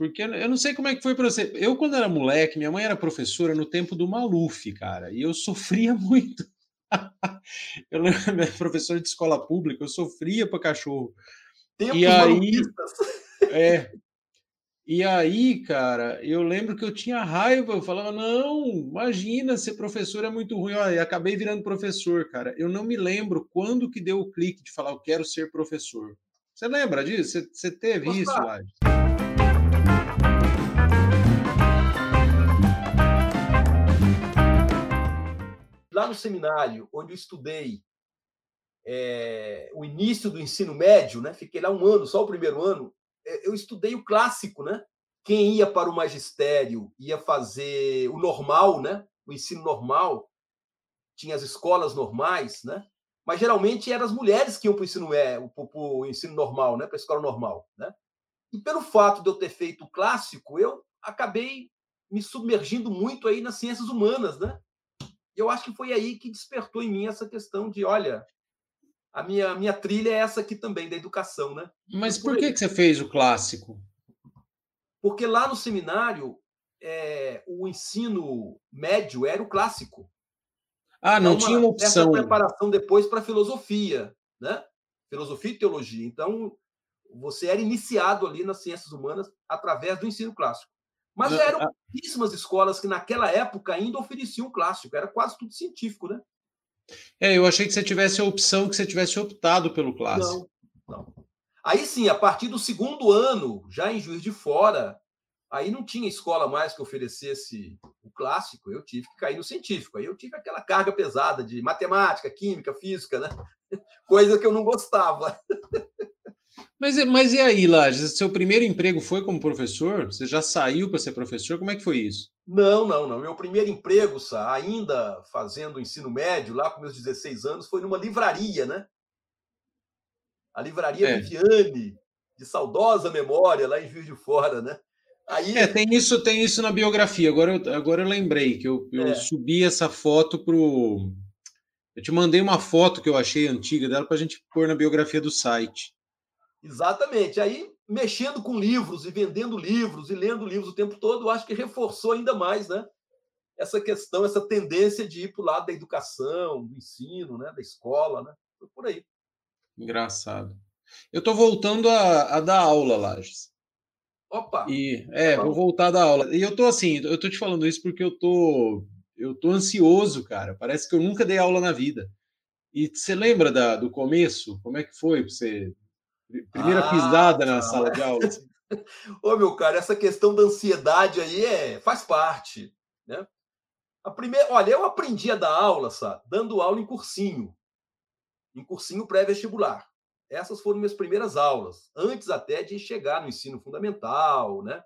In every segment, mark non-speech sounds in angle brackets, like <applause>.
porque eu não sei como é que foi para você. Eu, quando era moleque, minha mãe era professora no tempo do Maluf, cara, e eu sofria <laughs> muito. eu lembro, minha professora de escola pública, eu sofria para cachorro. Tempos e aí, é, e aí, cara, eu lembro que eu tinha raiva, eu falava, não, imagina, ser professor é muito ruim. Olha, e acabei virando professor, cara. Eu não me lembro quando que deu o clique de falar, eu quero ser professor. Você lembra disso? Você, você teve isso, lá? Lá no seminário, onde eu estudei é, o início do ensino médio, né? Fiquei lá um ano, só o primeiro ano. É, eu estudei o clássico, né? Quem ia para o magistério ia fazer o normal, né? O ensino normal, tinha as escolas normais, né? Mas geralmente eram as mulheres que iam para o ensino, é, ensino normal, né? Para a escola normal, né? E pelo fato de eu ter feito o clássico, eu acabei me submergindo muito aí nas ciências humanas, né? Eu acho que foi aí que despertou em mim essa questão de, olha, a minha, minha trilha é essa aqui também, da educação, né? Mas por, que, que você fez o clássico? Porque lá no seminário, é, o ensino médio era o clássico. Ah, não uma, tinha uma opção. Essa preparação depois para filosofia, né? Filosofia e teologia. Então, você era iniciado ali nas ciências humanas através do ensino clássico. Mas eram pouquíssimas escolas que naquela época ainda ofereciam o clássico, era quase tudo científico, né? É, eu achei que você tivesse a opção, que você tivesse optado pelo clássico. Não, não. Aí sim, a partir do segundo ano, já em Juiz de Fora, aí não tinha escola mais que oferecesse o clássico, eu tive que cair no científico. Aí eu tive aquela carga pesada de matemática, química, física, né? <laughs> Coisa que eu não gostava. <laughs> Mas, mas e aí, Lages? Seu primeiro emprego foi como professor? Você já saiu para ser professor? Como é que foi isso? Não, não, não. Meu primeiro emprego, ainda fazendo ensino médio, lá com meus 16 anos, foi numa livraria, né? A livraria é. Viviane, de saudosa memória, lá em Juiz de Fora, né? Aí... É, tem isso, tem isso na biografia. Agora eu, agora eu lembrei que eu, eu é. subi essa foto pro. Eu te mandei uma foto que eu achei antiga dela para a gente pôr na biografia do site. Exatamente. Aí, mexendo com livros e vendendo livros e lendo livros o tempo todo, eu acho que reforçou ainda mais, né? Essa questão, essa tendência de ir para o lado da educação, do ensino, né? da escola, né? Foi por aí. Engraçado. Eu estou voltando a, a, dar aula, Lages. Opa! E, é, vou voltar a dar aula. E eu tô assim, eu tô te falando isso porque eu tô, eu tô ansioso, cara. Parece que eu nunca dei aula na vida. E você lembra da, do começo? Como é que foi você Primeira ah, pisada na sala de aula. Assim. <laughs> Ô, meu cara, essa questão da ansiedade aí é, faz parte. Né? A primeira, olha, eu aprendi a dar aula, sabe? Dando aula em cursinho. Em cursinho pré-vestibular. Essas foram minhas primeiras aulas, antes até de chegar no ensino fundamental, né?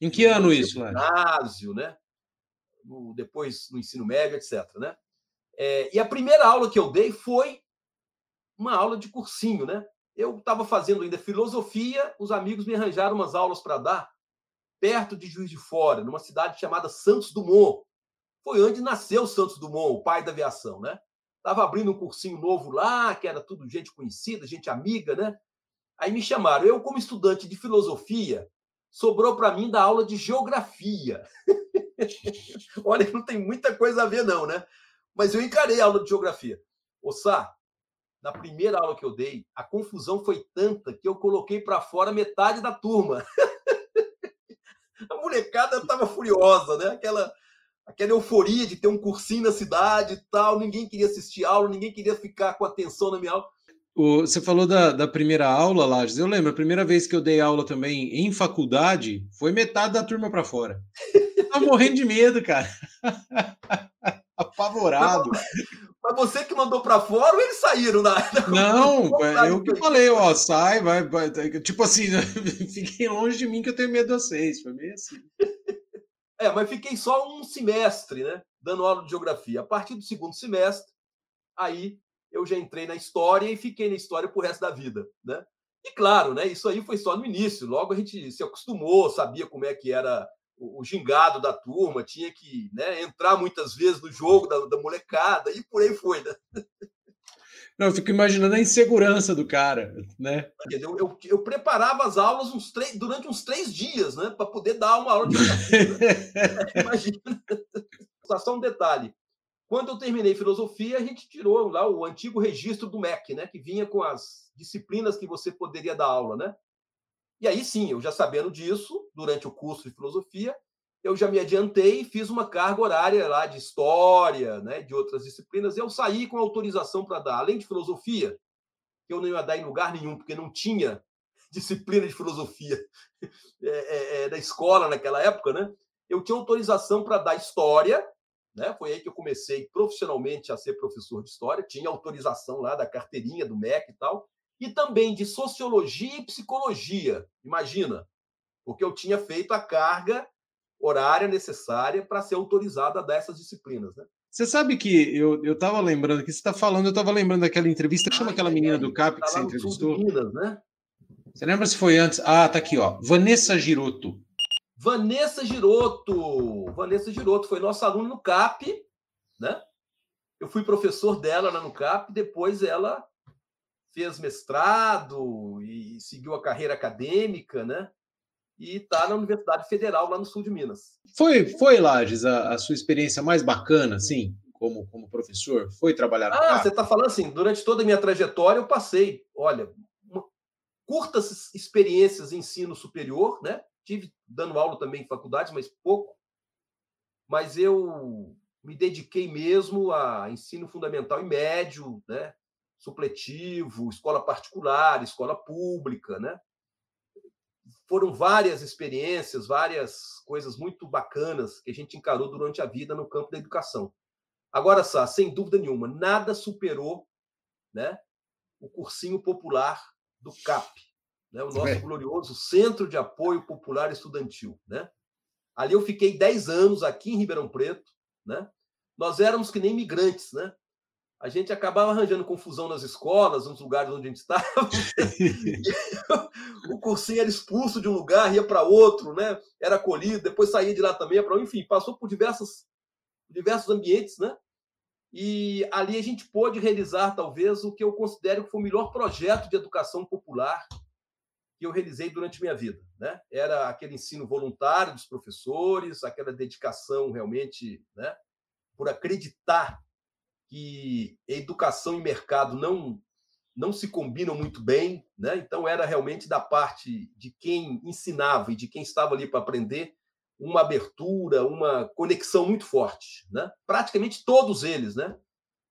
Em que no ano isso, Ginásio, né? No, depois no ensino médio, etc. Né? É, e a primeira aula que eu dei foi uma aula de cursinho, né? Eu estava fazendo ainda filosofia, os amigos me arranjaram umas aulas para dar perto de Juiz de Fora, numa cidade chamada Santos Dumont. Foi onde nasceu Santos Dumont, o pai da aviação, né? Estava abrindo um cursinho novo lá, que era tudo gente conhecida, gente amiga, né? Aí me chamaram. Eu, como estudante de filosofia, sobrou para mim da aula de geografia. <laughs> Olha, não tem muita coisa a ver, não, né? Mas eu encarei a aula de geografia. Ô, Sá, na primeira aula que eu dei, a confusão foi tanta que eu coloquei para fora metade da turma. <laughs> a molecada estava furiosa, né? Aquela, aquela euforia de ter um cursinho na cidade e tal, ninguém queria assistir aula, ninguém queria ficar com atenção na minha aula. O, você falou da, da primeira aula, Lages. Eu lembro, a primeira vez que eu dei aula também em faculdade, foi metade da turma para fora. Eu tava morrendo de medo, cara. <laughs> Apavorado. Mas você que mandou para fora ou eles saíram na. <laughs> Não, é, eu que falei, ó, sai, vai, vai. Tipo assim, <laughs> fiquem longe de mim que eu tenho medo de vocês. Foi meio assim. É, mas fiquei só um semestre, né? Dando aula de geografia. A partir do segundo semestre, aí eu já entrei na história e fiquei na história pro resto da vida, né? E claro, né? Isso aí foi só no início. Logo a gente se acostumou, sabia como é que era o, gingado da turma, tinha que né, entrar muitas vezes no jogo da, da, molecada e por aí foi. Né? Não, eu fico imaginando a insegurança do cara, né? Eu, eu, eu preparava as aulas uns três, durante uns três dias, né? Para poder dar uma aula de <laughs> Imagina. Só um detalhe. Quando eu terminei filosofia, a gente tirou lá o antigo registro do MEC, né? Que vinha com as disciplinas que você poderia dar aula, né? E aí sim, eu já sabendo disso, durante o curso de filosofia, eu já me adiantei e fiz uma carga horária lá de história, né, de outras disciplinas. Eu saí com autorização para dar, além de filosofia, que eu não ia dar em lugar nenhum, porque não tinha <laughs> disciplina de filosofia <laughs> é, é, é, da escola naquela época, né? Eu tinha autorização para dar história, né? Foi aí que eu comecei profissionalmente a ser professor de história. Tinha autorização lá da carteirinha do MEC e tal, e também de sociologia e psicologia. Imagina, porque eu tinha feito a carga horária necessária para ser autorizado a dar essas disciplinas. Né? Você sabe que eu estava lembrando que você está falando, eu estava lembrando daquela entrevista, chama ah, aquela é, menina do CAP que tá você entrevistou. Minas, né? Você lembra se foi antes? Ah, tá aqui, ó. Vanessa Giroto. Vanessa Giroto. Vanessa Giroto foi nossa aluna no CAP, né? Eu fui professor dela lá no CAP, depois ela fez mestrado e seguiu a carreira acadêmica, né? e está na Universidade Federal, lá no sul de Minas. Foi, foi Lages, a, a sua experiência mais bacana, assim, como, como professor? Foi trabalhar Ah, você está falando assim, durante toda a minha trajetória eu passei, olha, curtas experiências em ensino superior, né? Tive dando aula também em faculdades, mas pouco. Mas eu me dediquei mesmo a ensino fundamental e médio, né? Supletivo, escola particular, escola pública, né? foram várias experiências, várias coisas muito bacanas que a gente encarou durante a vida no campo da educação. Agora, Sá, sem dúvida nenhuma, nada superou né, o cursinho popular do CAP, né, o nosso é. glorioso Centro de Apoio Popular Estudantil. Né? Ali eu fiquei 10 anos aqui em Ribeirão Preto. Né? Nós éramos que nem imigrantes, né? A gente acabava arranjando confusão nas escolas, nos lugares onde a gente estava. <laughs> o cursinho era expulso de um lugar, ia para outro, né? Era acolhido, depois saía de lá também, para enfim, passou por diversos, diversos ambientes, né? E ali a gente pôde realizar, talvez, o que eu considero que foi o melhor projeto de educação popular que eu realizei durante minha vida. Né? Era aquele ensino voluntário dos professores, aquela dedicação realmente né, por acreditar que educação e mercado não não se combinam muito bem, né? Então era realmente da parte de quem ensinava e de quem estava ali para aprender uma abertura, uma conexão muito forte, né? Praticamente todos eles, né?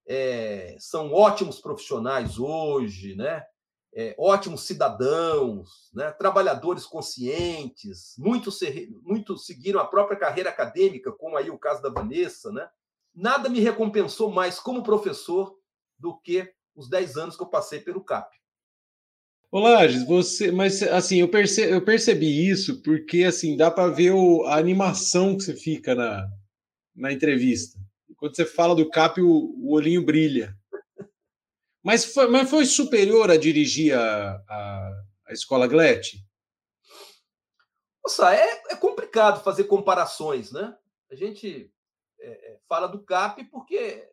É, são ótimos profissionais hoje, né? É, ótimos cidadãos, né? trabalhadores conscientes, muitos, seguiram a própria carreira acadêmica, como aí o caso da Vanessa, né? Nada me recompensou mais como professor do que os 10 anos que eu passei pelo CAP. Olá, você, mas assim, eu, perce, eu percebi isso porque assim, dá para ver o, a animação que você fica na, na entrevista. Quando você fala do CAP, o, o olhinho brilha. Mas foi, mas foi superior a dirigir a, a, a escola Glete? Nossa, é, é complicado fazer comparações, né? A gente é, é, fala do CAP porque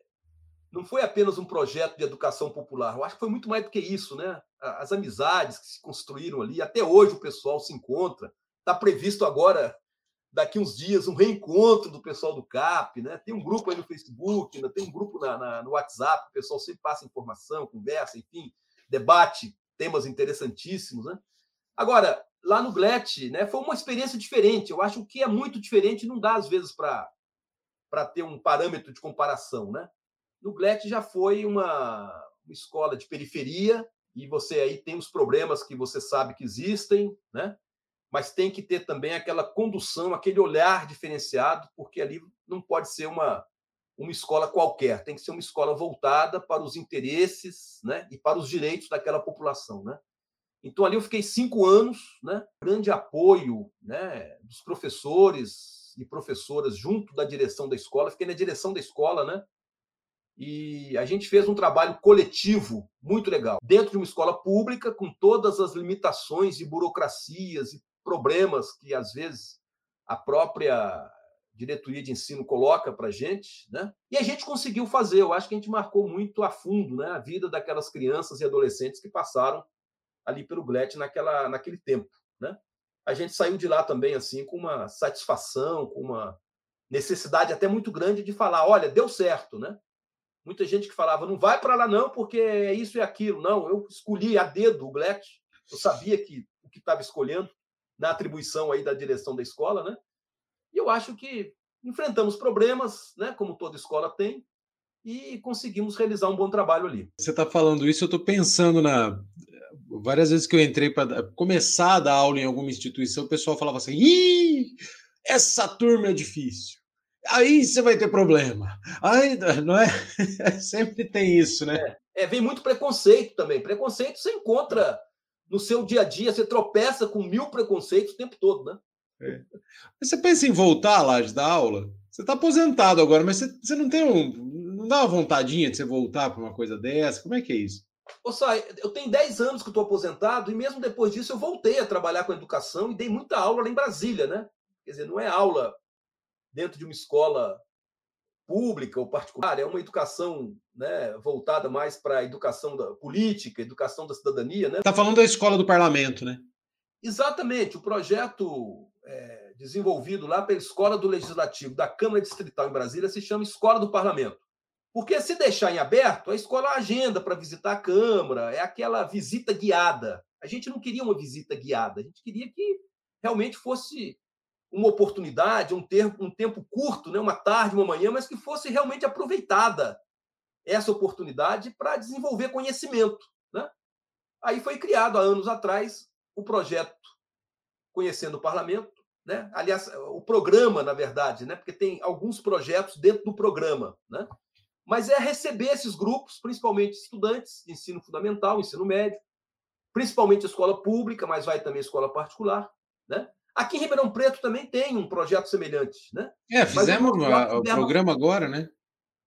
não foi apenas um projeto de educação popular. Eu acho que foi muito mais do que isso, né? As amizades que se construíram ali, até hoje o pessoal se encontra. Está previsto agora, daqui uns dias, um reencontro do pessoal do CAP, né? Tem um grupo aí no Facebook, né? tem um grupo na, na, no WhatsApp, o pessoal sempre passa informação, conversa, enfim, debate temas interessantíssimos, né? Agora, lá no GLET, né, foi uma experiência diferente. Eu acho que é muito diferente, não dá às vezes para para ter um parâmetro de comparação, né? No Glet já foi uma, uma escola de periferia e você aí tem os problemas que você sabe que existem, né? Mas tem que ter também aquela condução, aquele olhar diferenciado, porque ali não pode ser uma uma escola qualquer, tem que ser uma escola voltada para os interesses, né? E para os direitos daquela população, né? Então ali eu fiquei cinco anos, né? Grande apoio, né? Dos professores, e professoras junto da direção da escola, fiquei na direção da escola, né? E a gente fez um trabalho coletivo muito legal, dentro de uma escola pública, com todas as limitações e burocracias e problemas que, às vezes, a própria diretoria de ensino coloca para a gente, né? E a gente conseguiu fazer. Eu acho que a gente marcou muito a fundo, né, a vida daquelas crianças e adolescentes que passaram ali pelo GLET naquela, naquele tempo, né? A gente saiu de lá também assim com uma satisfação, com uma necessidade até muito grande de falar, olha, deu certo, né? Muita gente que falava, não vai para lá não, porque é isso e aquilo. Não, eu escolhi a dedo o GLET. Eu sabia que o que estava escolhendo na atribuição aí da direção da escola, né? E eu acho que enfrentamos problemas, né, como toda escola tem, e conseguimos realizar um bom trabalho ali. Você está falando isso, eu estou pensando na. Várias vezes que eu entrei para começar a dar aula em alguma instituição, o pessoal falava assim: Ih, essa turma é difícil. Aí você vai ter problema. Aí, não é? <laughs> Sempre tem isso, né? É, é, vem muito preconceito também. Preconceito você encontra no seu dia a dia, você tropeça com mil preconceitos o tempo todo, né? É. Você pensa em voltar lá de dar aula? Você está aposentado agora, mas você, você, não tem um. Não dá uma vontadinha de você voltar para uma coisa dessa? Como é que é isso? Ô, Sai, eu tenho 10 anos que estou aposentado e mesmo depois disso eu voltei a trabalhar com educação e dei muita aula lá em Brasília, né? Quer dizer, não é aula dentro de uma escola pública ou particular, é uma educação né, voltada mais para a educação da política, educação da cidadania. Está né? falando da escola do parlamento, né? Exatamente. O projeto é, desenvolvido lá pela Escola do Legislativo da Câmara Distrital em Brasília se chama Escola do Parlamento. Porque se deixar em aberto, a escola agenda para visitar a Câmara, é aquela visita guiada. A gente não queria uma visita guiada, a gente queria que realmente fosse uma oportunidade, um tempo, um tempo curto, né? uma tarde, uma manhã, mas que fosse realmente aproveitada essa oportunidade para desenvolver conhecimento. Né? Aí foi criado há anos atrás o projeto Conhecendo o Parlamento, né? aliás, o programa, na verdade, né? porque tem alguns projetos dentro do programa. Né? Mas é receber esses grupos, principalmente estudantes de ensino fundamental, ensino médio, principalmente escola pública, mas vai também escola particular, né? Aqui em Ribeirão Preto também tem um projeto semelhante, né? É, fizemos o, o programa agora, né?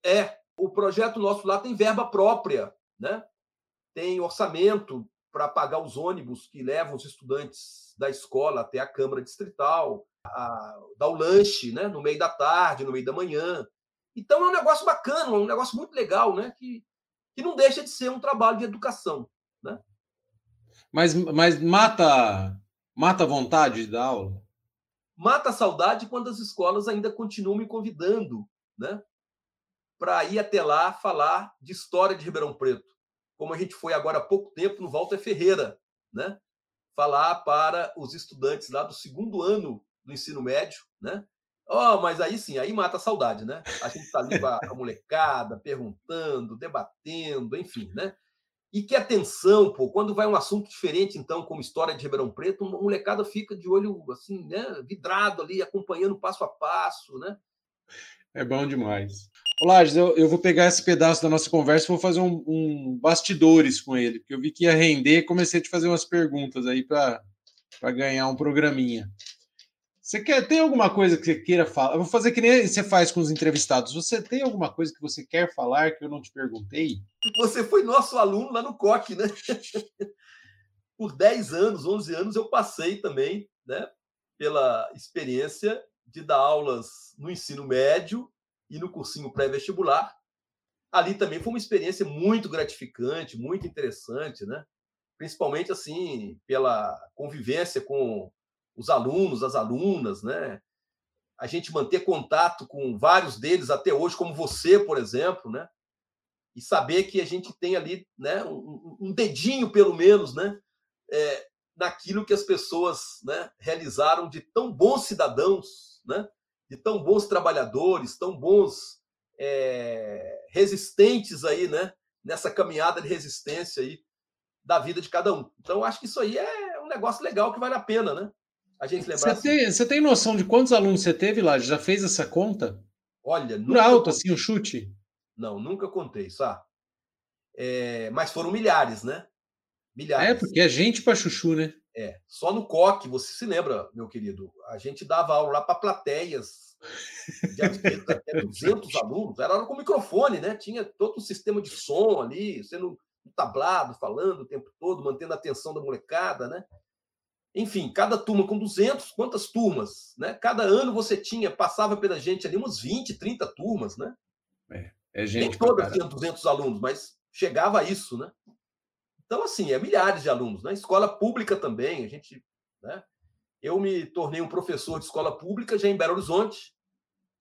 É, o projeto nosso lá tem verba própria, né? Tem orçamento para pagar os ônibus que levam os estudantes da escola até a Câmara Distrital, a, dar o lanche, né? No meio da tarde, no meio da manhã. Então é um negócio bacana, um negócio muito legal, né? Que, que não deixa de ser um trabalho de educação, né? Mas, mas mata Mata a vontade de dar aula? Mata a saudade quando as escolas ainda continuam me convidando, né? Para ir até lá falar de história de Ribeirão Preto. Como a gente foi agora há pouco tempo no Walter Ferreira, né? Falar para os estudantes lá do segundo ano do ensino médio, né? Oh, mas aí sim, aí mata a saudade, né? A gente está ali com a molecada, perguntando, debatendo, enfim, né? E que atenção, pô, quando vai um assunto diferente, então, como história de Ribeirão Preto, uma molecada fica de olho, assim, né, vidrado ali, acompanhando passo a passo, né? É bom demais. Olá, eu, eu vou pegar esse pedaço da nossa conversa e vou fazer um, um, bastidores com ele, porque eu vi que ia render comecei a te fazer umas perguntas aí para ganhar um programinha. Você quer tem alguma coisa que você queira falar? Eu vou fazer que nem você faz com os entrevistados. Você tem alguma coisa que você quer falar que eu não te perguntei? Você foi nosso aluno lá no COC, né? <laughs> Por 10 anos, 11 anos eu passei também, né, pela experiência de dar aulas no ensino médio e no cursinho pré-vestibular. Ali também foi uma experiência muito gratificante, muito interessante, né? Principalmente assim, pela convivência com os alunos, as alunas, né? A gente manter contato com vários deles até hoje, como você, por exemplo, né? E saber que a gente tem ali, né, um, um dedinho pelo menos, né, é, naquilo que as pessoas, né, realizaram de tão bons cidadãos, né? De tão bons trabalhadores, tão bons é, resistentes aí, né? Nessa caminhada de resistência aí da vida de cada um. Então, acho que isso aí é um negócio legal que vale a pena, né? A gente lembrar. Você, assim, tem, você tem noção de quantos alunos você teve lá? Já fez essa conta? Olha, Por alto, contei. assim, o um chute? Não, nunca contei, sabe? É, mas foram milhares, né? Milhares. É, porque é gente para chuchu, né? É. Só no COC, você se lembra, meu querido? A gente dava aula lá para plateias de até 200 <laughs> alunos. Era aula com microfone, né? Tinha todo um sistema de som ali, sendo tablado, falando o tempo todo, mantendo a atenção da molecada, né? Enfim, cada turma com 200, quantas turmas, né? Cada ano você tinha, passava pela gente ali uns 20, 30 turmas, né? É, é gente. Nem todas tinham 200 alunos, mas chegava a isso, né? Então, assim, é milhares de alunos, né? Escola pública também, a gente, né? Eu me tornei um professor de escola pública já em Belo Horizonte,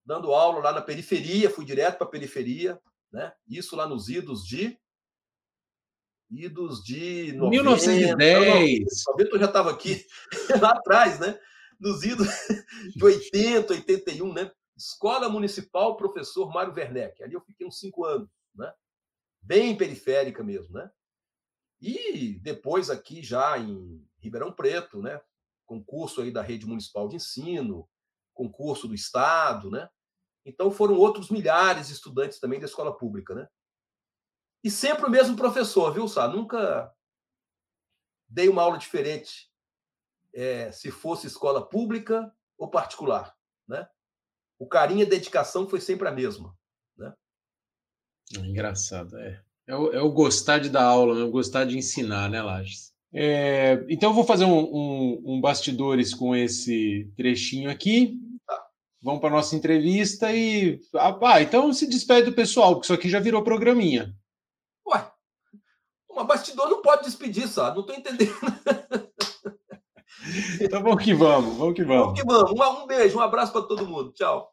dando aula lá na periferia, fui direto para a periferia, né? Isso lá nos idos de idos de 90, 1910. 90 eu já estava aqui lá atrás, né? Nos idos de 80, 81, né? Escola Municipal Professor Mário Werneck. Ali eu fiquei uns cinco anos, né? Bem periférica mesmo, né? E depois aqui já em Ribeirão Preto, né? Concurso aí da Rede Municipal de Ensino, concurso do Estado, né? Então foram outros milhares de estudantes também da escola pública, né? E sempre o mesmo professor, viu, Sá? Nunca dei uma aula diferente, é, se fosse escola pública ou particular, né? O carinho e a dedicação foi sempre a mesma, né? É engraçado, é. É o, é o, gostar de dar aula, né? o gostar de ensinar, né, Lages? É, então eu vou fazer um, um, um, bastidores com esse trechinho aqui. Tá. Vamos para nossa entrevista e. Ah, ah, então se despede do pessoal, porque isso aqui já virou programinha. Uma bastidor não pode despedir, sabe? Não estou entendendo. então vamos que vamos, vamos que vamos. Vamos que vamos. Um, um beijo, um abraço para todo mundo. Tchau.